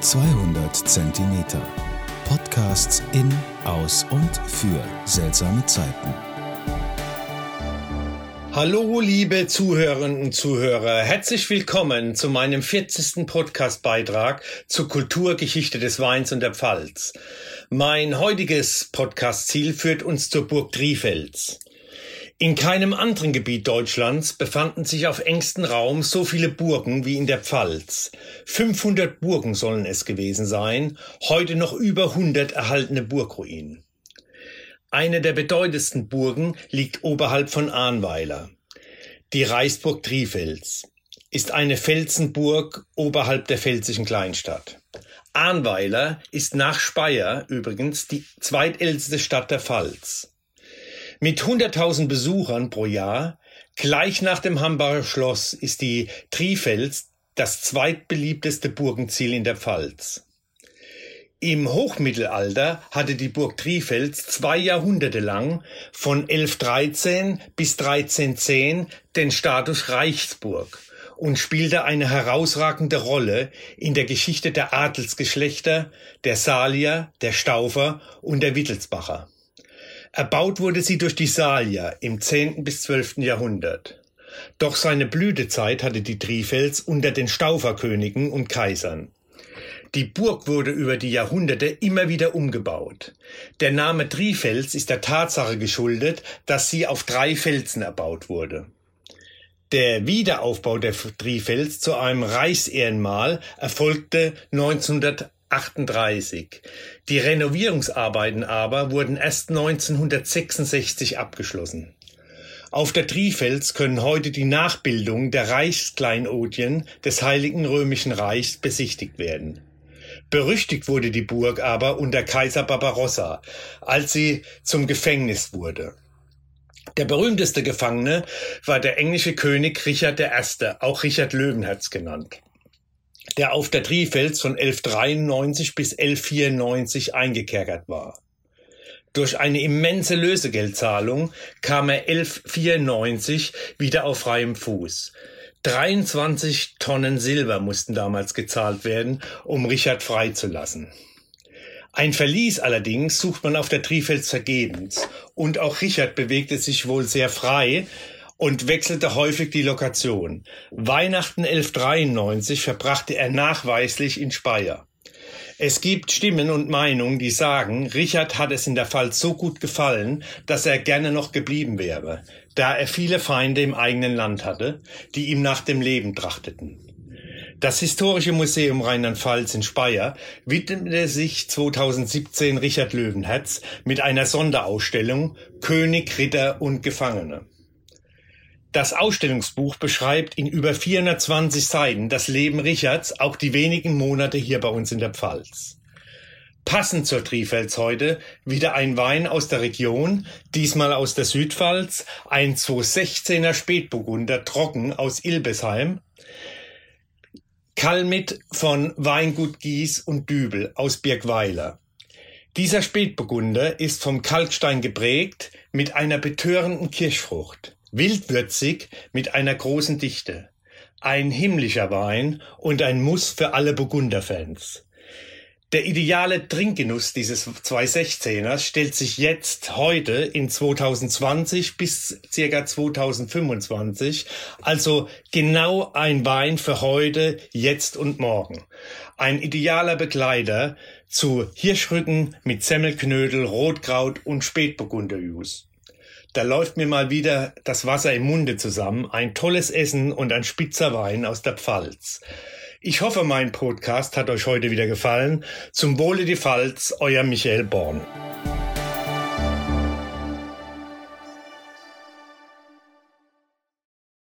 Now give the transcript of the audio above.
200 Zentimeter. Podcasts in, aus und für seltsame Zeiten. Hallo, liebe Zuhörerinnen und Zuhörer. Herzlich willkommen zu meinem 40. Podcastbeitrag zur Kulturgeschichte des Weins und der Pfalz. Mein heutiges Podcastziel führt uns zur Burg Trifels. In keinem anderen Gebiet Deutschlands befanden sich auf engstem Raum so viele Burgen wie in der Pfalz. 500 Burgen sollen es gewesen sein, heute noch über 100 erhaltene Burgruinen. Eine der bedeutendsten Burgen liegt oberhalb von Ahnweiler. Die Reichsburg Trifels ist eine Felsenburg oberhalb der pfälzischen Kleinstadt. Ahnweiler ist nach Speyer übrigens die zweitälteste Stadt der Pfalz. Mit 100.000 Besuchern pro Jahr, gleich nach dem Hambacher Schloss, ist die Trifels das zweitbeliebteste Burgenziel in der Pfalz. Im Hochmittelalter hatte die Burg Trifels zwei Jahrhunderte lang von 1113 bis 1310 den Status Reichsburg und spielte eine herausragende Rolle in der Geschichte der Adelsgeschlechter, der Salier, der Staufer und der Wittelsbacher. Erbaut wurde sie durch die Salier im 10. bis 12. Jahrhundert. Doch seine Blütezeit hatte die Trifels unter den Stauferkönigen und Kaisern. Die Burg wurde über die Jahrhunderte immer wieder umgebaut. Der Name Trifels ist der Tatsache geschuldet, dass sie auf drei Felsen erbaut wurde. Der Wiederaufbau der Trifels zu einem Reichsehrenmal erfolgte 1900 38. Die Renovierungsarbeiten aber wurden erst 1966 abgeschlossen. Auf der Trifels können heute die Nachbildungen der Reichskleinodien des Heiligen Römischen Reichs besichtigt werden. Berüchtigt wurde die Burg aber unter Kaiser Barbarossa, als sie zum Gefängnis wurde. Der berühmteste Gefangene war der englische König Richard I., auch Richard Löwenherz genannt der auf der Trifels von 1193 bis 1194 eingekerkert war. Durch eine immense Lösegeldzahlung kam er 1194 wieder auf freiem Fuß. 23 Tonnen Silber mussten damals gezahlt werden, um Richard freizulassen. Ein Verlies allerdings sucht man auf der Trifels vergebens, und auch Richard bewegte sich wohl sehr frei, und wechselte häufig die Lokation. Weihnachten 1193 verbrachte er nachweislich in Speyer. Es gibt Stimmen und Meinungen, die sagen, Richard hat es in der Pfalz so gut gefallen, dass er gerne noch geblieben wäre, da er viele Feinde im eigenen Land hatte, die ihm nach dem Leben trachteten. Das Historische Museum Rheinland-Pfalz in Speyer widmete sich 2017 Richard Löwenherz mit einer Sonderausstellung König, Ritter und Gefangene. Das Ausstellungsbuch beschreibt in über 420 Seiten das Leben Richards, auch die wenigen Monate hier bei uns in der Pfalz. Passend zur Trifels heute wieder ein Wein aus der Region, diesmal aus der Südpfalz, ein 216er Spätburgunder trocken aus Ilbesheim, Kalmit von Weingut Gies und Dübel aus Birkweiler. Dieser Spätburgunder ist vom Kalkstein geprägt mit einer betörenden Kirschfrucht wildwürzig mit einer großen Dichte. Ein himmlischer Wein und ein Muss für alle Burgunderfans. Der ideale Trinkgenuss dieses 216ers stellt sich jetzt heute in 2020 bis circa 2025, also genau ein Wein für heute, jetzt und morgen. Ein idealer Begleiter zu Hirschrücken mit Semmelknödel, Rotkraut und Spätburgunderjus. Da läuft mir mal wieder das Wasser im Munde zusammen. Ein tolles Essen und ein spitzer Wein aus der Pfalz. Ich hoffe, mein Podcast hat euch heute wieder gefallen. Zum Wohle die Pfalz, euer Michael Born.